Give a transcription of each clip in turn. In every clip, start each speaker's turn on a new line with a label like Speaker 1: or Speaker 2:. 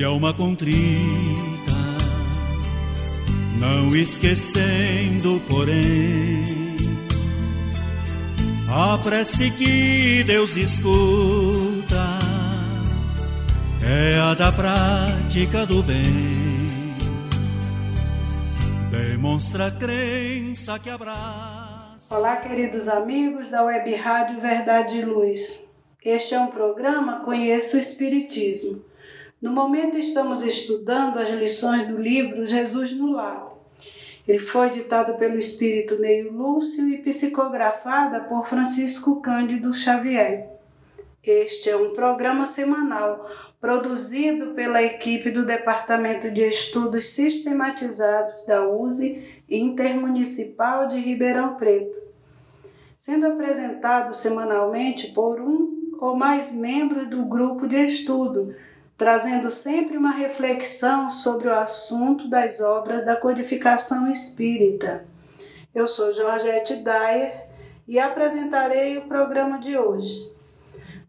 Speaker 1: De alma contrita, não esquecendo, porém, a prece que Deus escuta é a da prática do bem. Demonstra a crença que abraça.
Speaker 2: Olá, queridos amigos da Web Rádio Verdade e Luz. Este é um programa Conheça o Espiritismo. No momento estamos estudando as lições do livro Jesus no Lar. Ele foi ditado pelo espírito Neio Lúcio e psicografada por Francisco Cândido Xavier. Este é um programa semanal produzido pela equipe do Departamento de Estudos Sistematizados da USE Intermunicipal de Ribeirão Preto, sendo apresentado semanalmente por um ou mais membros do grupo de estudo trazendo sempre uma reflexão sobre o assunto das obras da codificação espírita. Eu sou Georgette Dyer e apresentarei o programa de hoje.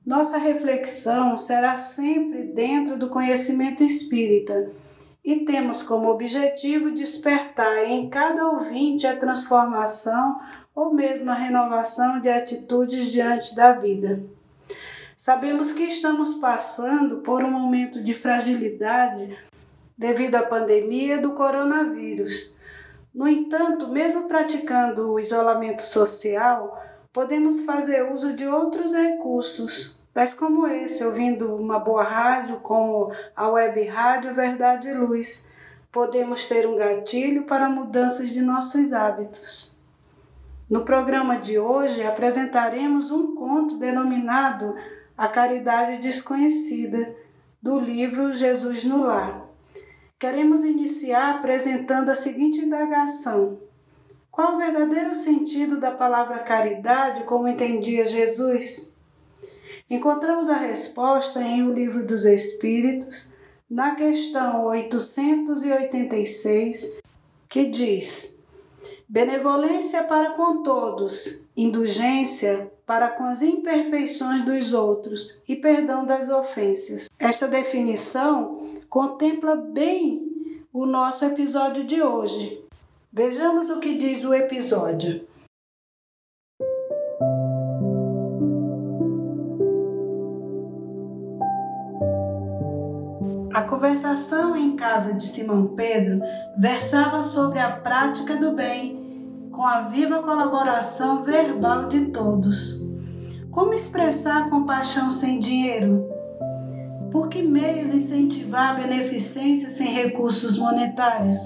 Speaker 2: Nossa reflexão será sempre dentro do conhecimento espírita e temos como objetivo despertar em cada ouvinte a transformação ou mesmo a renovação de atitudes diante da vida. Sabemos que estamos passando por um momento de fragilidade devido à pandemia do coronavírus. No entanto, mesmo praticando o isolamento social, podemos fazer uso de outros recursos, tais como esse, ouvindo uma boa rádio, como a web rádio Verdade e Luz. Podemos ter um gatilho para mudanças de nossos hábitos. No programa de hoje apresentaremos um conto denominado a Caridade Desconhecida, do livro Jesus no Lar. Queremos iniciar apresentando a seguinte indagação: Qual o verdadeiro sentido da palavra caridade, como entendia Jesus? Encontramos a resposta em O Livro dos Espíritos, na questão 886, que diz: Benevolência para com todos, indulgência para com as imperfeições dos outros e perdão das ofensas. Esta definição contempla bem o nosso episódio de hoje. Vejamos o que diz o episódio. A conversação em casa de Simão Pedro versava sobre a prática do bem com a viva colaboração verbal de todos. Como expressar compaixão sem dinheiro? Por que meios incentivar a beneficência sem recursos monetários?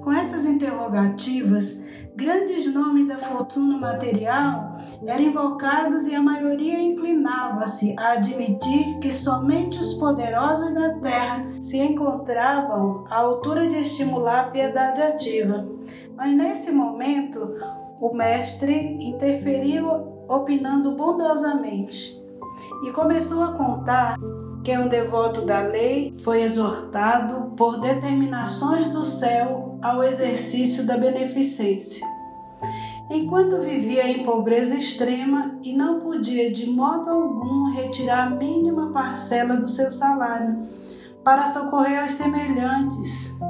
Speaker 2: Com essas interrogativas, grandes nomes da fortuna material eram invocados e a maioria inclinava-se a admitir que somente os poderosos da terra se encontravam à altura de estimular a piedade ativa. Mas nesse momento, o mestre interferiu, opinando bondosamente, e começou a contar que um devoto da lei foi exortado por determinações do céu ao exercício da beneficência. Enquanto vivia em pobreza extrema e não podia de modo algum retirar a mínima parcela do seu salário para socorrer os semelhantes,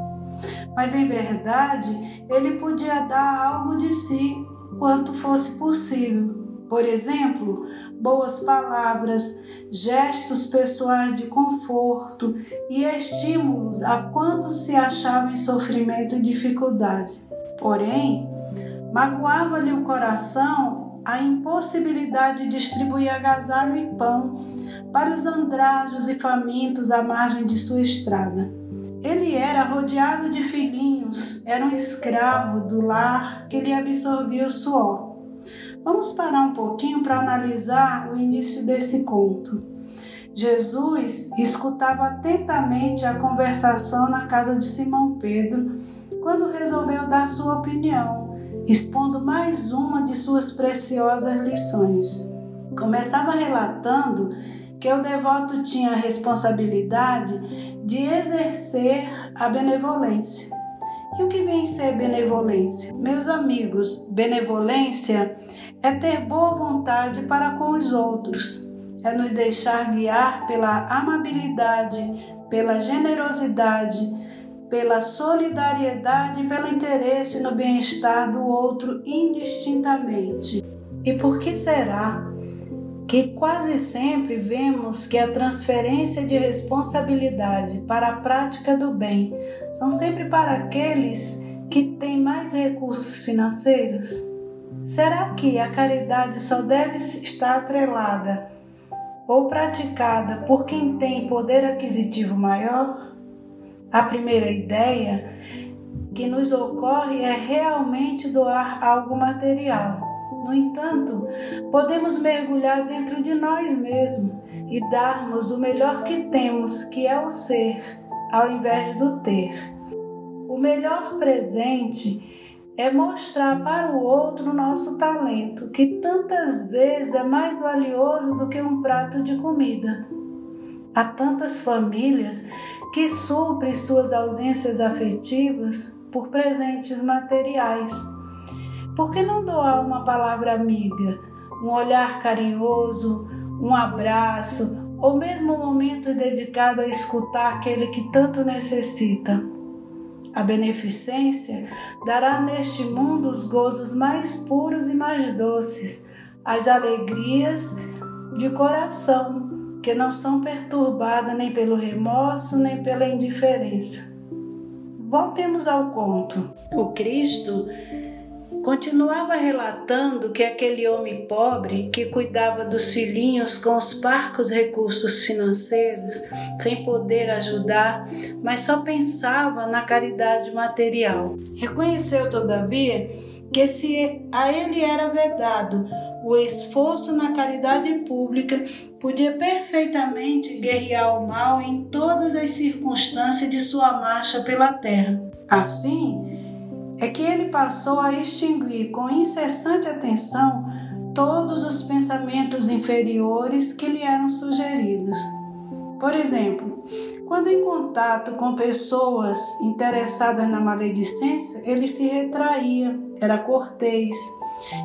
Speaker 2: mas em verdade ele podia dar algo de si quanto fosse possível. Por exemplo, boas palavras, gestos pessoais de conforto e estímulos a quantos se achavam em sofrimento e dificuldade. Porém, magoava-lhe o coração a impossibilidade de distribuir agasalho e pão para os andrajos e famintos à margem de sua estrada. Ele era rodeado de filhinhos, era um escravo do lar que lhe absorvia o suor. Vamos parar um pouquinho para analisar o início desse conto. Jesus escutava atentamente a conversação na casa de Simão Pedro quando resolveu dar sua opinião, expondo mais uma de suas preciosas lições. Começava relatando que o devoto tinha a responsabilidade de exercer a benevolência. E o que vem ser benevolência? Meus amigos, benevolência é ter boa vontade para com os outros, é nos deixar guiar pela amabilidade, pela generosidade, pela solidariedade e pelo interesse no bem-estar do outro indistintamente. E por que será que quase sempre vemos que a transferência de responsabilidade para a prática do bem são sempre para aqueles que têm mais recursos financeiros? Será que a caridade só deve estar atrelada ou praticada por quem tem poder aquisitivo maior? A primeira ideia que nos ocorre é realmente doar algo material. No entanto, podemos mergulhar dentro de nós mesmos e darmos o melhor que temos, que é o ser, ao invés do ter. O melhor presente é mostrar para o outro o nosso talento, que tantas vezes é mais valioso do que um prato de comida. Há tantas famílias que suprem suas ausências afetivas por presentes materiais. Por que não doar uma palavra amiga, um olhar carinhoso, um abraço ou mesmo um momento dedicado a escutar aquele que tanto necessita? A beneficência dará neste mundo os gozos mais puros e mais doces, as alegrias de coração, que não são perturbadas nem pelo remorso nem pela indiferença. Voltemos ao conto. O Cristo Continuava relatando que aquele homem pobre que cuidava dos filhinhos com os parcos recursos financeiros, sem poder ajudar, mas só pensava na caridade material. Reconheceu, todavia, que se a ele era vedado o esforço na caridade pública, podia perfeitamente guerrear o mal em todas as circunstâncias de sua marcha pela terra. Assim, é que ele passou a extinguir com incessante atenção todos os pensamentos inferiores que lhe eram sugeridos. Por exemplo, quando em contato com pessoas interessadas na maledicência, ele se retraía, era cortês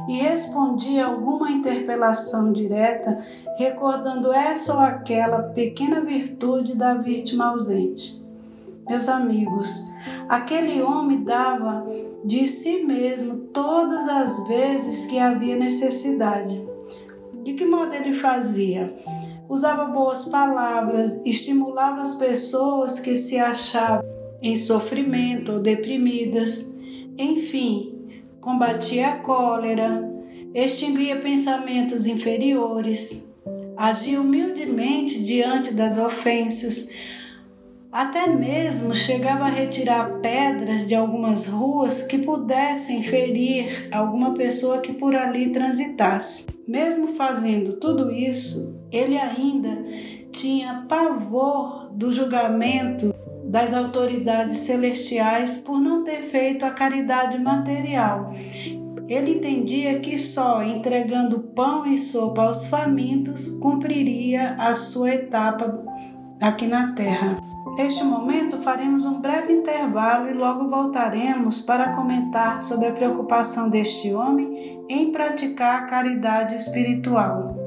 Speaker 2: e respondia alguma interpelação direta, recordando essa ou aquela pequena virtude da vítima ausente. Meus amigos, aquele homem dava de si mesmo todas as vezes que havia necessidade. De que modo ele fazia? Usava boas palavras, estimulava as pessoas que se achavam em sofrimento ou deprimidas, enfim, combatia a cólera, extinguia pensamentos inferiores, agia humildemente diante das ofensas, até mesmo chegava a retirar pedras de algumas ruas que pudessem ferir alguma pessoa que por ali transitasse. Mesmo fazendo tudo isso, ele ainda tinha pavor do julgamento das autoridades celestiais por não ter feito a caridade material. Ele entendia que só entregando pão e sopa aos famintos cumpriria a sua etapa aqui na terra. Neste momento, faremos um breve intervalo e logo voltaremos para comentar sobre a preocupação deste homem em praticar a caridade espiritual.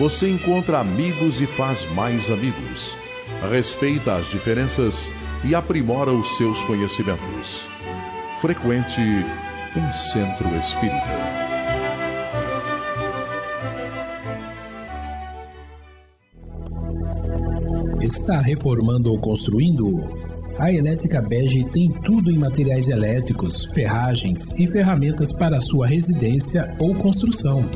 Speaker 3: você encontra amigos e faz mais amigos. Respeita as diferenças e aprimora os seus conhecimentos. Frequente um centro espírita.
Speaker 4: Está reformando ou construindo? A Elétrica Bege tem tudo em materiais elétricos, ferragens e ferramentas para sua residência ou construção.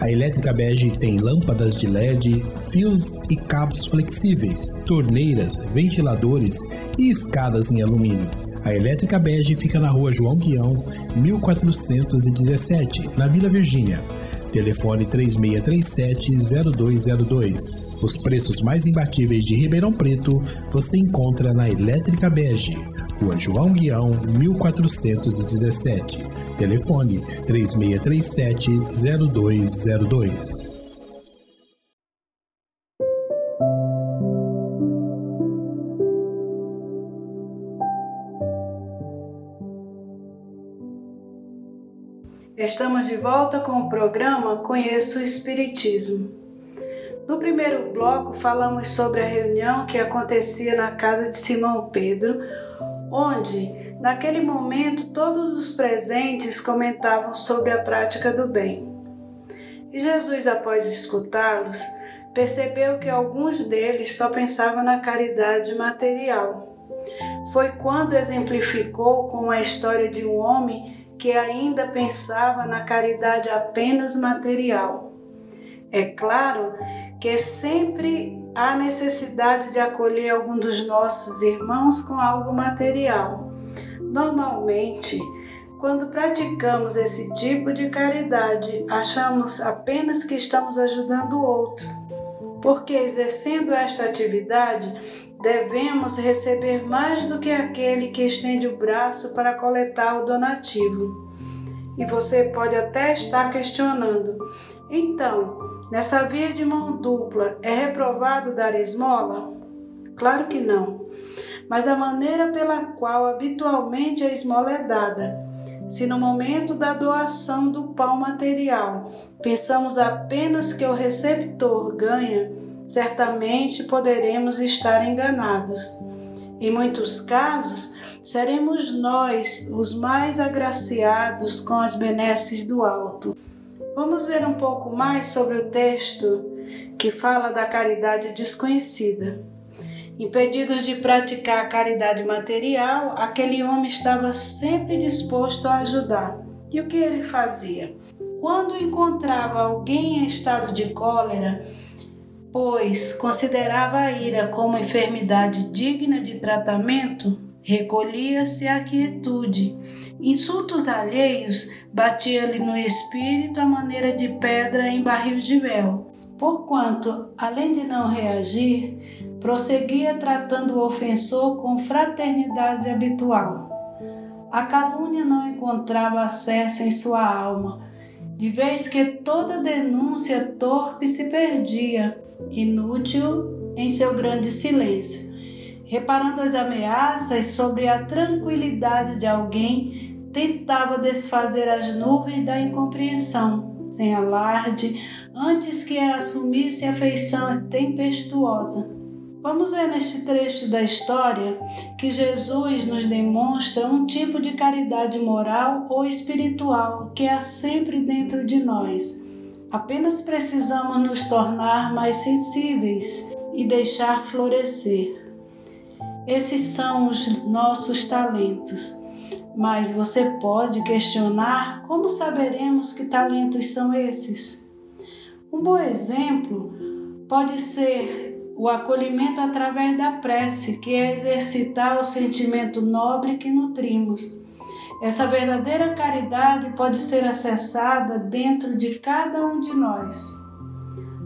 Speaker 4: A Elétrica Bege tem lâmpadas de LED, fios e cabos flexíveis, torneiras, ventiladores e escadas em alumínio. A Elétrica Bege fica na rua João Guião, 1417, na Vila Virgínia. Telefone 3637-0202. Os preços mais imbatíveis de Ribeirão Preto você encontra na Elétrica Bege, Rua João Guião, 1417. Telefone 3637-0202.
Speaker 2: Estamos de volta com o programa Conheço o Espiritismo. No primeiro bloco, falamos sobre a reunião que acontecia na casa de Simão Pedro, onde, naquele momento, todos os presentes comentavam sobre a prática do bem. E Jesus, após escutá-los, percebeu que alguns deles só pensavam na caridade material. Foi quando exemplificou com a história de um homem que ainda pensava na caridade apenas material. É claro que sempre há necessidade de acolher algum dos nossos irmãos com algo material. Normalmente, quando praticamos esse tipo de caridade, achamos apenas que estamos ajudando o outro, porque exercendo esta atividade, devemos receber mais do que aquele que estende o braço para coletar o donativo. E você pode até estar questionando: então, Nessa via de mão dupla, é reprovado dar esmola? Claro que não. Mas a maneira pela qual habitualmente a esmola é dada. Se no momento da doação do pão material pensamos apenas que o receptor ganha, certamente poderemos estar enganados. Em muitos casos, seremos nós os mais agraciados com as benesses do alto. Vamos ver um pouco mais sobre o texto que fala da caridade desconhecida. Impedidos de praticar a caridade material, aquele homem estava sempre disposto a ajudar. E o que ele fazia? Quando encontrava alguém em estado de cólera, pois considerava a ira como enfermidade digna de tratamento, recolhia-se à quietude. Insultos alheios batia-lhe no espírito a maneira de pedra em barril de mel. Porquanto, além de não reagir, prosseguia tratando o ofensor com fraternidade habitual. A calúnia não encontrava acesso em sua alma, de vez que toda denúncia torpe se perdia, inútil em seu grande silêncio reparando as ameaças sobre a tranquilidade de alguém, tentava desfazer as nuvens da incompreensão, sem alarde, antes que assumisse a feição tempestuosa. Vamos ver neste trecho da história que Jesus nos demonstra um tipo de caridade moral ou espiritual que há sempre dentro de nós. Apenas precisamos nos tornar mais sensíveis e deixar florescer. Esses são os nossos talentos. Mas você pode questionar como saberemos que talentos são esses? Um bom exemplo pode ser o acolhimento através da prece, que é exercitar o sentimento nobre que nutrimos. Essa verdadeira caridade pode ser acessada dentro de cada um de nós.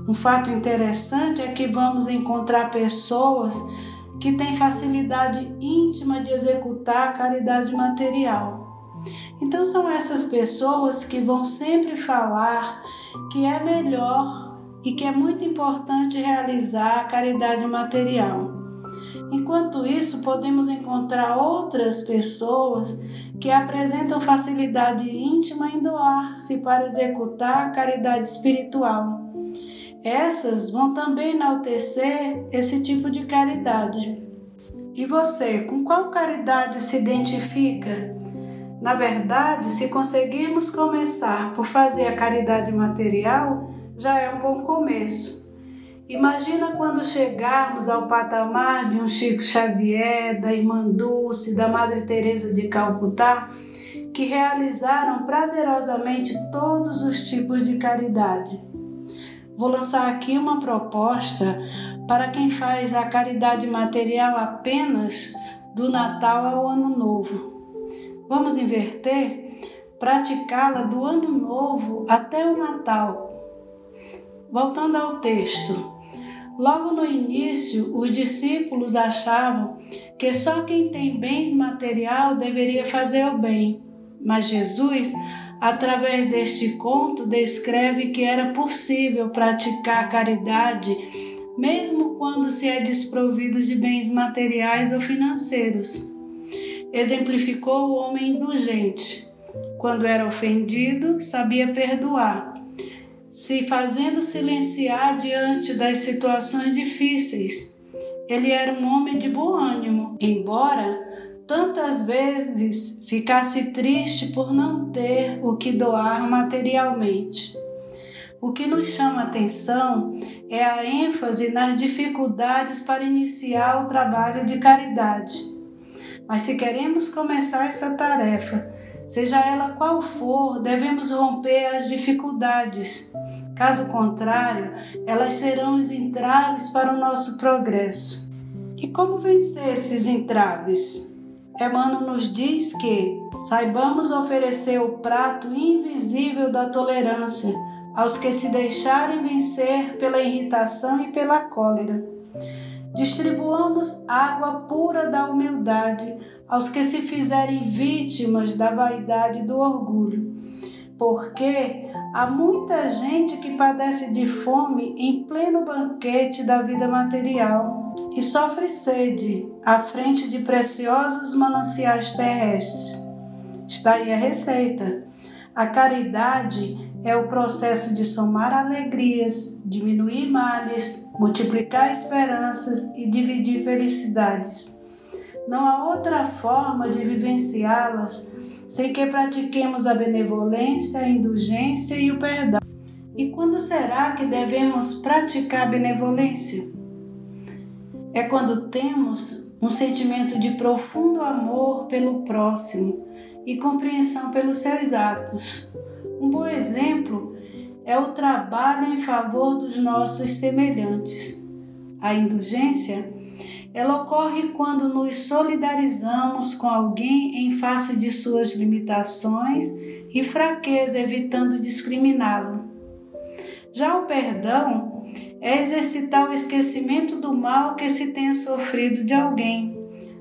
Speaker 2: Um fato interessante é que vamos encontrar pessoas que tem facilidade íntima de executar a caridade material. Então são essas pessoas que vão sempre falar que é melhor e que é muito importante realizar a caridade material. Enquanto isso, podemos encontrar outras pessoas que apresentam facilidade íntima em doar-se para executar a caridade espiritual. Essas vão também enaltecer esse tipo de caridade. E você, com qual caridade se identifica? Na verdade, se conseguirmos começar por fazer a caridade material, já é um bom começo. Imagina quando chegarmos ao patamar de um Chico Xavier, da Irmã Dulce, da Madre Teresa de Calcutá, que realizaram prazerosamente todos os tipos de caridade. Vou lançar aqui uma proposta para quem faz a caridade material apenas do Natal ao Ano Novo. Vamos inverter? Praticá-la do Ano Novo até o Natal. Voltando ao texto, Logo no início, os discípulos achavam que só quem tem bens material deveria fazer o bem. Mas Jesus, através deste conto, descreve que era possível praticar caridade mesmo quando se é desprovido de bens materiais ou financeiros. Exemplificou o homem indulgente. Quando era ofendido, sabia perdoar se fazendo silenciar diante das situações difíceis. Ele era um homem de bom ânimo, embora tantas vezes ficasse triste por não ter o que doar materialmente. O que nos chama atenção é a ênfase nas dificuldades para iniciar o trabalho de caridade. Mas se queremos começar essa tarefa, Seja ela qual for, devemos romper as dificuldades. Caso contrário, elas serão os entraves para o nosso progresso. E como vencer esses entraves? Emmanuel nos diz que saibamos oferecer o prato invisível da tolerância aos que se deixarem vencer pela irritação e pela cólera. Distribuamos água pura da humildade aos que se fizerem vítimas da vaidade e do orgulho, porque há muita gente que padece de fome em pleno banquete da vida material e sofre sede à frente de preciosos mananciais terrestres. Está aí a receita. A caridade é o processo de somar alegrias, diminuir males, multiplicar esperanças e dividir felicidades. Não há outra forma de vivenciá-las sem que pratiquemos a benevolência, a indulgência e o perdão. E quando será que devemos praticar a benevolência? É quando temos um sentimento de profundo amor pelo próximo e compreensão pelos seus atos. Um bom exemplo é o trabalho em favor dos nossos semelhantes. A indulgência ela ocorre quando nos solidarizamos com alguém em face de suas limitações e fraqueza, evitando discriminá-lo. Já o perdão é exercitar o esquecimento do mal que se tenha sofrido de alguém,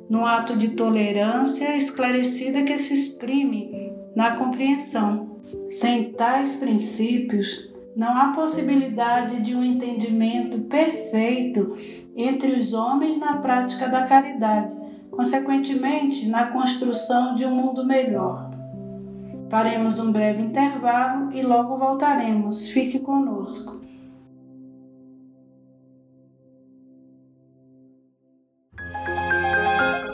Speaker 2: num ato de tolerância esclarecida que se exprime na compreensão. Sem tais princípios, não há possibilidade de um entendimento perfeito entre os homens na prática da caridade, consequentemente, na construção de um mundo melhor. Faremos um breve intervalo e logo voltaremos. Fique conosco.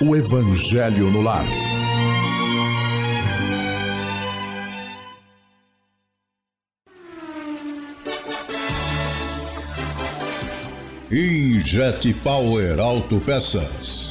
Speaker 3: o Evangelho no lar.
Speaker 5: Injet Power Autopeças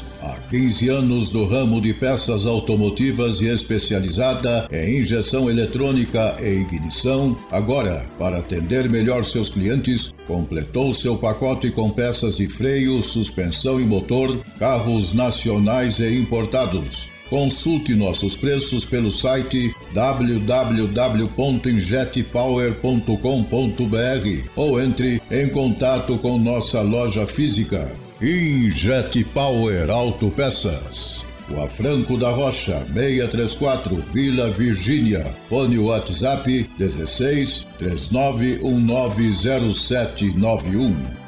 Speaker 5: 15 anos do ramo de peças automotivas e especializada em injeção eletrônica e ignição, agora, para atender melhor seus clientes, completou seu pacote com peças de freio, suspensão e motor, carros nacionais e importados. Consulte nossos preços pelo site www.injetpower.com.br ou entre em contato com nossa loja física. Injet Power Autopeças. Rua Franco da Rocha, 634, Vila Virgínia. Fone WhatsApp 16 39190791.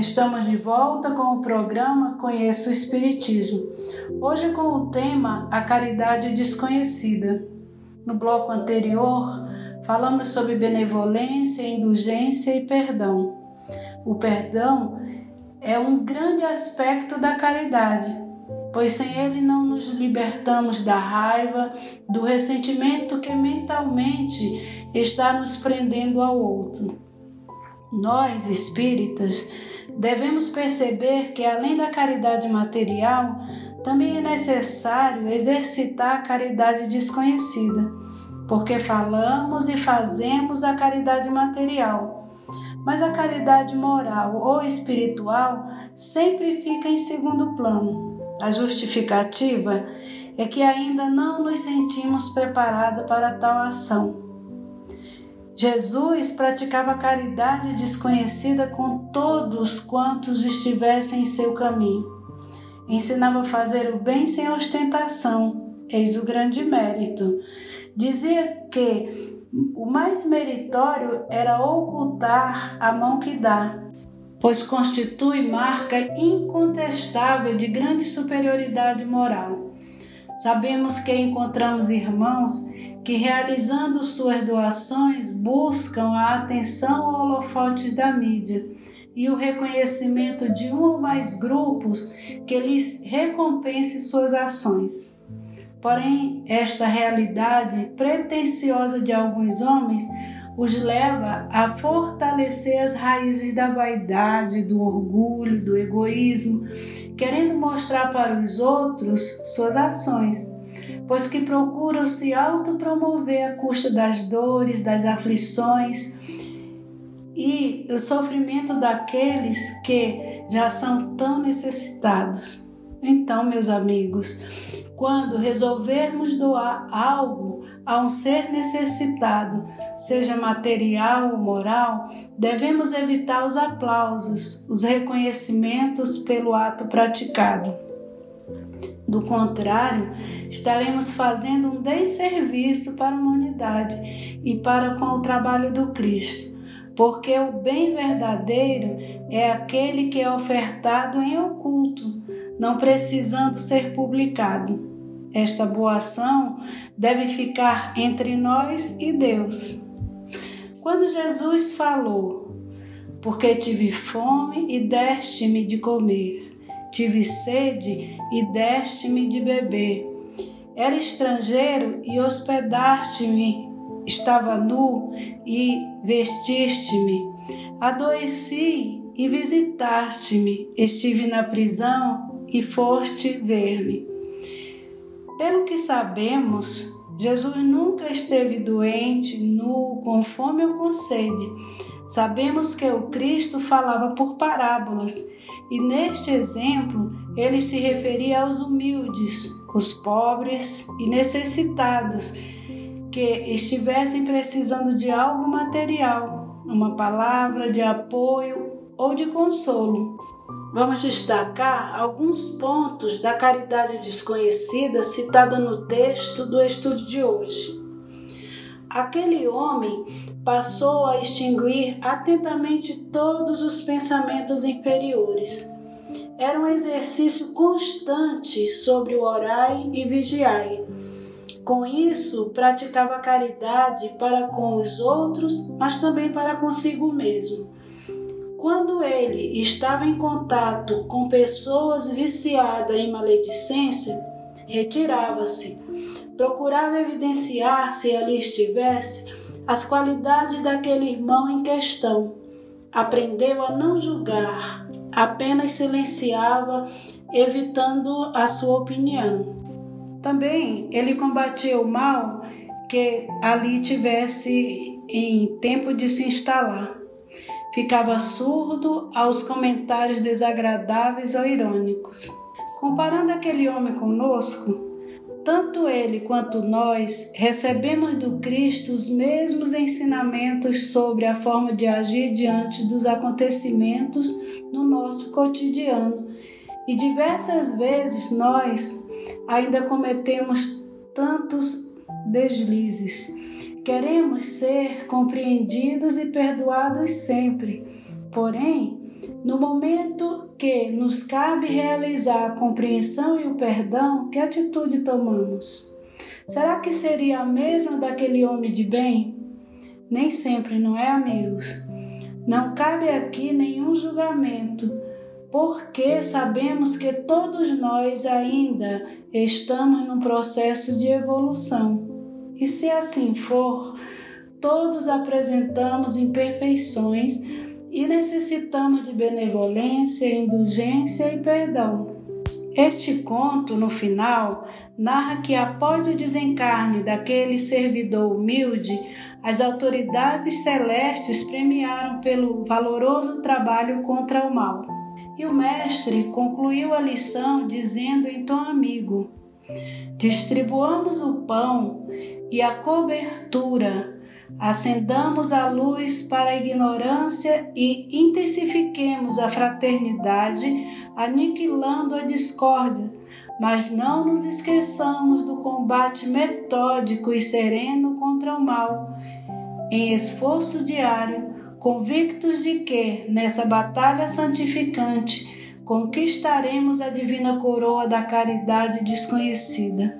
Speaker 2: Estamos de volta com o programa Conheço o Espiritismo. Hoje com o tema A Caridade Desconhecida. No bloco anterior, falamos sobre benevolência, indulgência e perdão. O perdão é um grande aspecto da caridade, pois sem ele não nos libertamos da raiva, do ressentimento que mentalmente está nos prendendo ao outro. Nós, espíritas, devemos perceber que, além da caridade material, também é necessário exercitar a caridade desconhecida, porque falamos e fazemos a caridade material, mas a caridade moral ou espiritual sempre fica em segundo plano. A justificativa é que ainda não nos sentimos preparados para tal ação. Jesus praticava caridade desconhecida com todos quantos estivessem em seu caminho. Ensinava a fazer o bem sem ostentação, eis o grande mérito. Dizia que o mais meritório era ocultar a mão que dá, pois constitui marca incontestável de grande superioridade moral. Sabemos que encontramos irmãos que, realizando suas doações, buscam a atenção ao holofotes da mídia e o reconhecimento de um ou mais grupos que lhes recompense suas ações. Porém, esta realidade pretensiosa de alguns homens os leva a fortalecer as raízes da vaidade, do orgulho, do egoísmo, querendo mostrar para os outros suas ações pois que procuram se autopromover à custa das dores, das aflições e o sofrimento daqueles que já são tão necessitados. Então, meus amigos, quando resolvermos doar algo a um ser necessitado, seja material ou moral, devemos evitar os aplausos, os reconhecimentos pelo ato praticado. Do contrário, estaremos fazendo um desserviço para a humanidade e para com o trabalho do Cristo, porque o bem verdadeiro é aquele que é ofertado em oculto, não precisando ser publicado. Esta boa ação deve ficar entre nós e Deus. Quando Jesus falou, porque tive fome e deste-me de comer, tive sede e deste-me de beber. Era estrangeiro e hospedaste-me, estava nu e vestiste-me. Adoeci e visitaste-me, estive na prisão e foste ver-me. Pelo que sabemos, Jesus nunca esteve doente, nu, com fome ou com sede. Sabemos que o Cristo falava por parábolas e neste exemplo, ele se referia aos humildes, os pobres e necessitados que estivessem precisando de algo material, uma palavra de apoio ou de consolo. Vamos destacar alguns pontos da caridade desconhecida citada no texto do estudo de hoje. Aquele homem passou a extinguir atentamente todos os pensamentos inferiores. Era um exercício constante sobre o orai e vigiai. Com isso, praticava caridade para com os outros, mas também para consigo mesmo. Quando ele estava em contato com pessoas viciadas em maledicência, retirava-se. Procurava evidenciar, se ali estivesse, as qualidades daquele irmão em questão. Aprendeu a não julgar, apenas silenciava, evitando a sua opinião. Também ele combatia o mal que ali tivesse em tempo de se instalar. Ficava surdo aos comentários desagradáveis ou irônicos. Comparando aquele homem conosco, tanto ele quanto nós recebemos do Cristo os mesmos ensinamentos sobre a forma de agir diante dos acontecimentos no nosso cotidiano. E diversas vezes nós ainda cometemos tantos deslizes. Queremos ser compreendidos e perdoados sempre. Porém, no momento que nos cabe realizar a compreensão e o perdão, que atitude tomamos? Será que seria a mesma daquele homem de bem? Nem sempre, não é, amigos? Não cabe aqui nenhum julgamento, porque sabemos que todos nós ainda estamos num processo de evolução. E se assim for, todos apresentamos imperfeições e necessitamos de benevolência, indulgência e perdão. Este conto, no final, narra que após o desencarne daquele servidor humilde, as autoridades celestes premiaram pelo valoroso trabalho contra o mal. E o mestre concluiu a lição dizendo em tom amigo: Distribuamos o pão e a cobertura acendamos a luz para a ignorância e intensifiquemos a fraternidade, aniquilando a discórdia, mas não nos esqueçamos do combate metódico e sereno contra o mal, em esforço diário, convictos de que, nessa batalha santificante, conquistaremos a divina coroa da caridade desconhecida.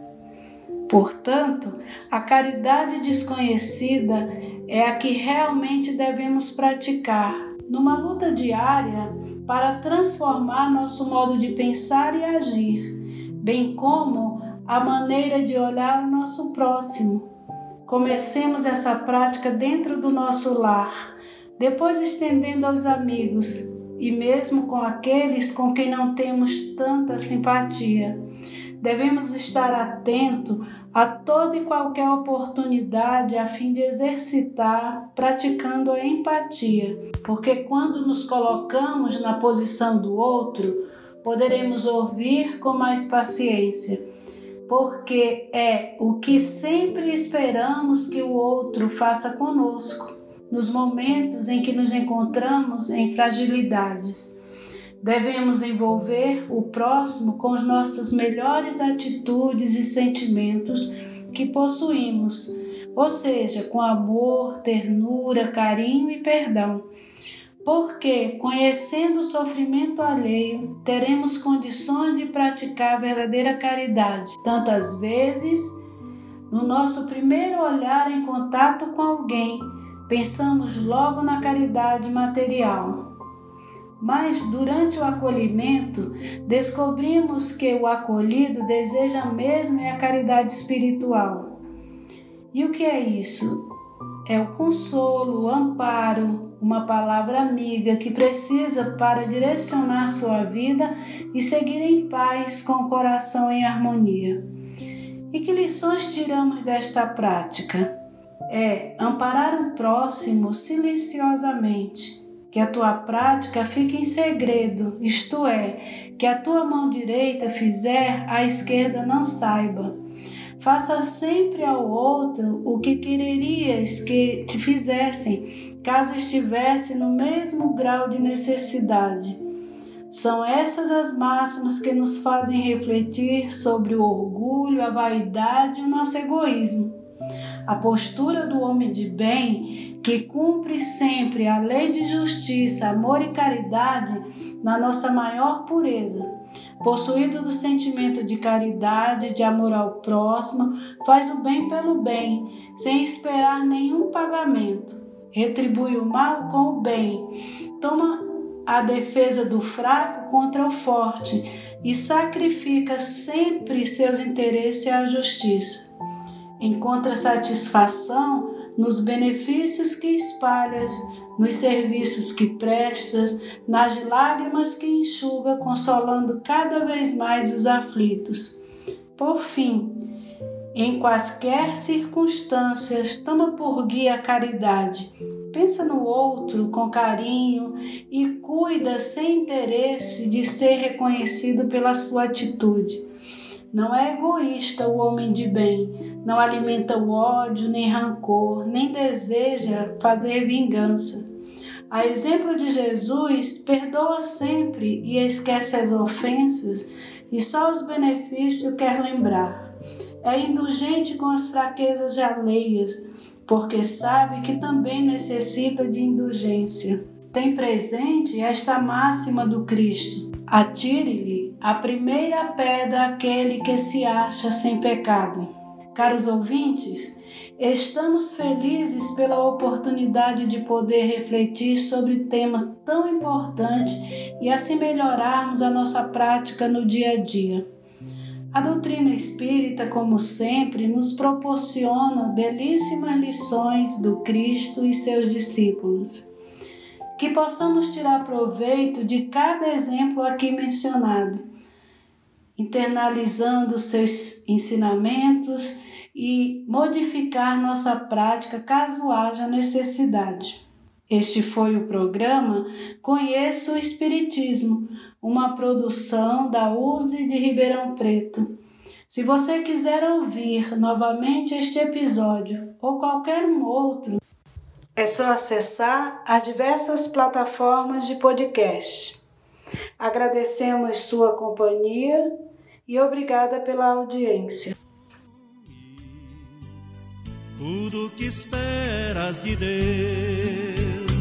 Speaker 2: Portanto, a caridade desconhecida é a que realmente devemos praticar numa luta diária para transformar nosso modo de pensar e agir, bem como a maneira de olhar o nosso próximo. Comecemos essa prática dentro do nosso lar, depois estendendo aos amigos e mesmo com aqueles com quem não temos tanta simpatia. Devemos estar atento a toda e qualquer oportunidade a fim de exercitar praticando a empatia, porque quando nos colocamos na posição do outro, poderemos ouvir com mais paciência, porque é o que sempre esperamos que o outro faça conosco nos momentos em que nos encontramos em fragilidades. Devemos envolver o próximo com as nossas melhores atitudes e sentimentos que possuímos, ou seja, com amor, ternura, carinho e perdão. Porque, conhecendo o sofrimento alheio, teremos condições de praticar a verdadeira caridade. Tantas vezes, no nosso primeiro olhar em contato com alguém, pensamos logo na caridade material mas durante o acolhimento descobrimos que o acolhido deseja mesmo a caridade espiritual. E o que é isso? É o consolo, o amparo, uma palavra amiga que precisa para direcionar sua vida e seguir em paz com o coração em harmonia. E que lições tiramos desta prática? É amparar o próximo silenciosamente que a tua prática fique em segredo, isto é, que a tua mão direita fizer, a esquerda não saiba. Faça sempre ao outro o que quererias que te fizessem, caso estivesse no mesmo grau de necessidade. São essas as máximas que nos fazem refletir sobre o orgulho, a vaidade e o nosso egoísmo. A postura do homem de bem, que cumpre sempre a lei de justiça, amor e caridade na nossa maior pureza. Possuído do sentimento de caridade, de amor ao próximo, faz o bem pelo bem, sem esperar nenhum pagamento. Retribui o mal com o bem. Toma a defesa do fraco contra o forte e sacrifica sempre seus interesses à justiça. Encontra satisfação nos benefícios que espalhas, nos serviços que prestas, nas lágrimas que enxuga, consolando cada vez mais os aflitos. Por fim, em quaisquer circunstâncias, toma por guia a caridade. Pensa no outro com carinho e cuida sem interesse de ser reconhecido pela sua atitude. Não é egoísta o homem de bem, não alimenta o ódio nem rancor, nem deseja fazer vingança. A exemplo de Jesus, perdoa sempre e esquece as ofensas e só os benefícios quer lembrar. É indulgente com as fraquezas alheias, porque sabe que também necessita de indulgência. Tem presente esta máxima do Cristo: atire-lhe a primeira pedra aquele que se acha sem pecado. Caros ouvintes, estamos felizes pela oportunidade de poder refletir sobre temas tão importantes e assim melhorarmos a nossa prática no dia a dia. A doutrina espírita, como sempre, nos proporciona belíssimas lições do Cristo e seus discípulos. Que possamos tirar proveito de cada exemplo aqui mencionado internalizando seus ensinamentos e modificar nossa prática caso haja necessidade. Este foi o programa Conheça o Espiritismo, uma produção da USE de Ribeirão Preto. Se você quiser ouvir novamente este episódio ou qualquer um outro, é só acessar as diversas plataformas de podcast. Agradecemos sua companhia e obrigada pela audiência.
Speaker 1: Tudo que esperas de Deus,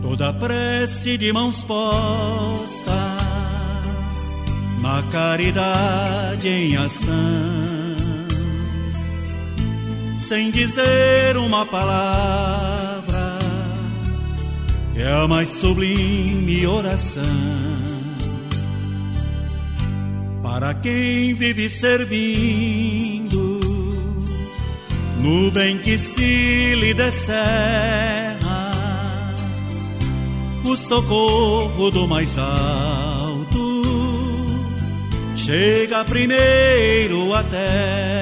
Speaker 1: toda prece de mãos postas, na caridade em ação, sem dizer uma palavra, é a mais sublime oração para quem vive servindo. No bem que se lhe descerra o socorro do mais alto. Chega primeiro até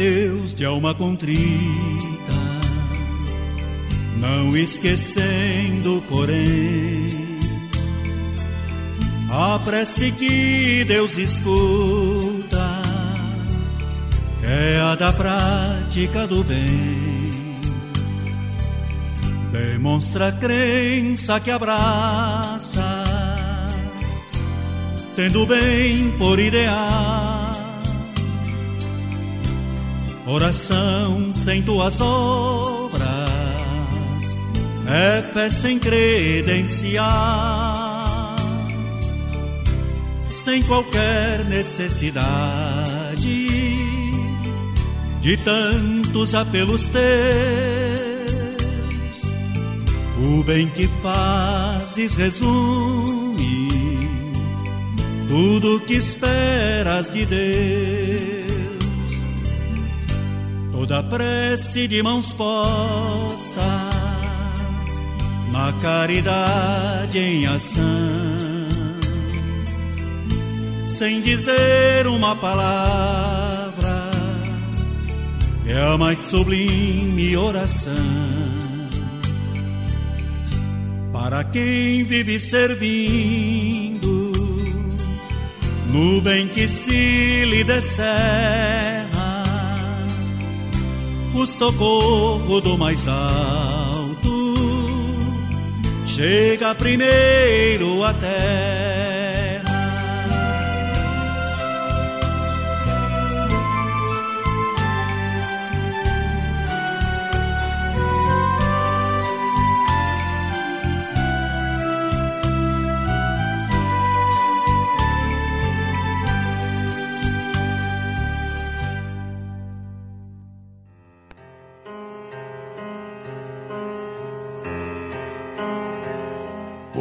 Speaker 1: Deus de alma contrita, não esquecendo, porém, a prece que Deus escuta é a da prática do bem. Demonstra a crença que abraças, tendo o bem por ideal Oração sem tuas obras é fé sem credenciar, sem qualquer necessidade de tantos apelos teus. O bem que fazes resume tudo que esperas de Deus toda prece de mãos postas na caridade em ação, sem dizer uma palavra, é a mais sublime oração. Para quem vive servindo nuvem que se lhe descerra, o socorro do mais alto chega primeiro até.